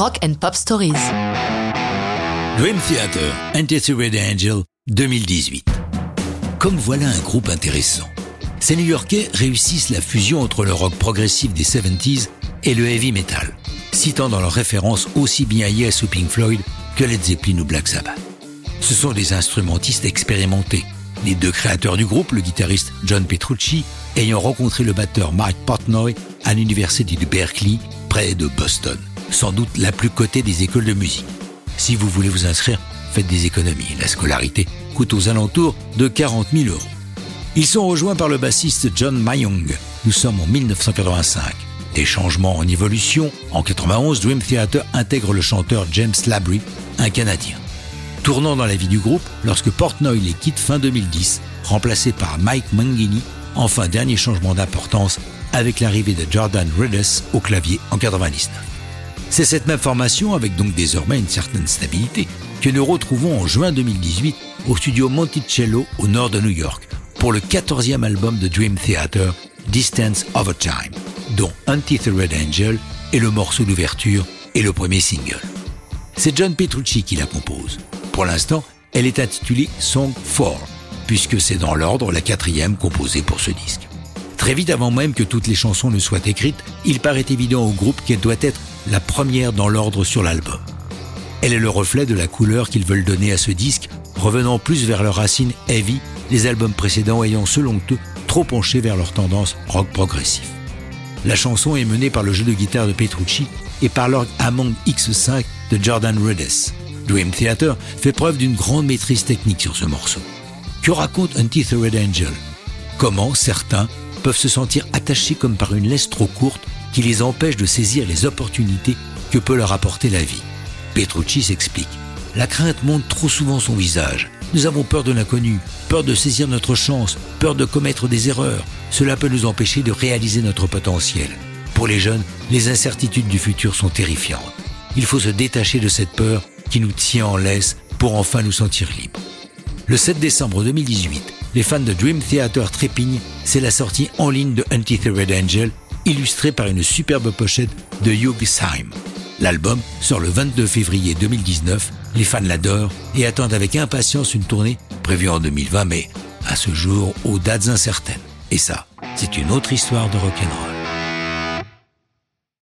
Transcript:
Rock and Pop Stories. Dream Theater, Anti-Red Angel, 2018. Comme voilà un groupe intéressant. Ces New-Yorkais réussissent la fusion entre le rock progressif des 70s et le heavy metal, citant dans leurs références aussi bien Yes ou Pink Floyd que Led Zeppelin ou Black Sabbath. Ce sont des instrumentistes expérimentés. Les deux créateurs du groupe, le guitariste John Petrucci, ayant rencontré le batteur Mike Portnoy à l'université de Berkeley, près de Boston. Sans doute la plus cotée des écoles de musique. Si vous voulez vous inscrire, faites des économies. La scolarité coûte aux alentours de 40 000 euros. Ils sont rejoints par le bassiste John Mayong. Nous sommes en 1985. Des changements en évolution. En 91, Dream Theater intègre le chanteur James Labrie, un Canadien. Tournant dans la vie du groupe lorsque Portnoy les quitte fin 2010, remplacé par Mike Mangini, enfin dernier changement d'importance avec l'arrivée de Jordan Rudess au clavier en 99. C'est cette même formation, avec donc désormais une certaine stabilité, que nous retrouvons en juin 2018 au studio Monticello au nord de New York pour le 14e album de Dream Theater, Distance Over Time, dont Anti-Thread Angel est le morceau d'ouverture et le premier single. C'est John Petrucci qui la compose. Pour l'instant, elle est intitulée Song 4, puisque c'est dans l'ordre la quatrième composée pour ce disque. Très vite avant même que toutes les chansons ne soient écrites, il paraît évident au groupe qu'elle doit être la première dans l'ordre sur l'album. Elle est le reflet de la couleur qu'ils veulent donner à ce disque, revenant plus vers leurs racines heavy, les albums précédents ayant selon eux trop penché vers leur tendance rock progressif. La chanson est menée par le jeu de guitare de Petrucci et par l'orgue Hammond X5 de Jordan Rudess. Dream Theater fait preuve d'une grande maîtrise technique sur ce morceau. Que raconte Anti-Thread Angel? Comment certains peuvent se sentir attachés comme par une laisse trop courte qui les empêche de saisir les opportunités que peut leur apporter la vie. Petrucci s'explique. La crainte montre trop souvent son visage. Nous avons peur de l'inconnu, peur de saisir notre chance, peur de commettre des erreurs. Cela peut nous empêcher de réaliser notre potentiel. Pour les jeunes, les incertitudes du futur sont terrifiantes. Il faut se détacher de cette peur qui nous tient en laisse pour enfin nous sentir libres. Le 7 décembre 2018, les fans de Dream Theater trépignent, c'est la sortie en ligne de Anti-Thread Angel illustré par une superbe pochette de Hugh Syme. L'album sort le 22 février 2019, les fans l'adorent et attendent avec impatience une tournée prévue en 2020, mais à ce jour aux dates incertaines. Et ça, c'est une autre histoire de rock'n'roll.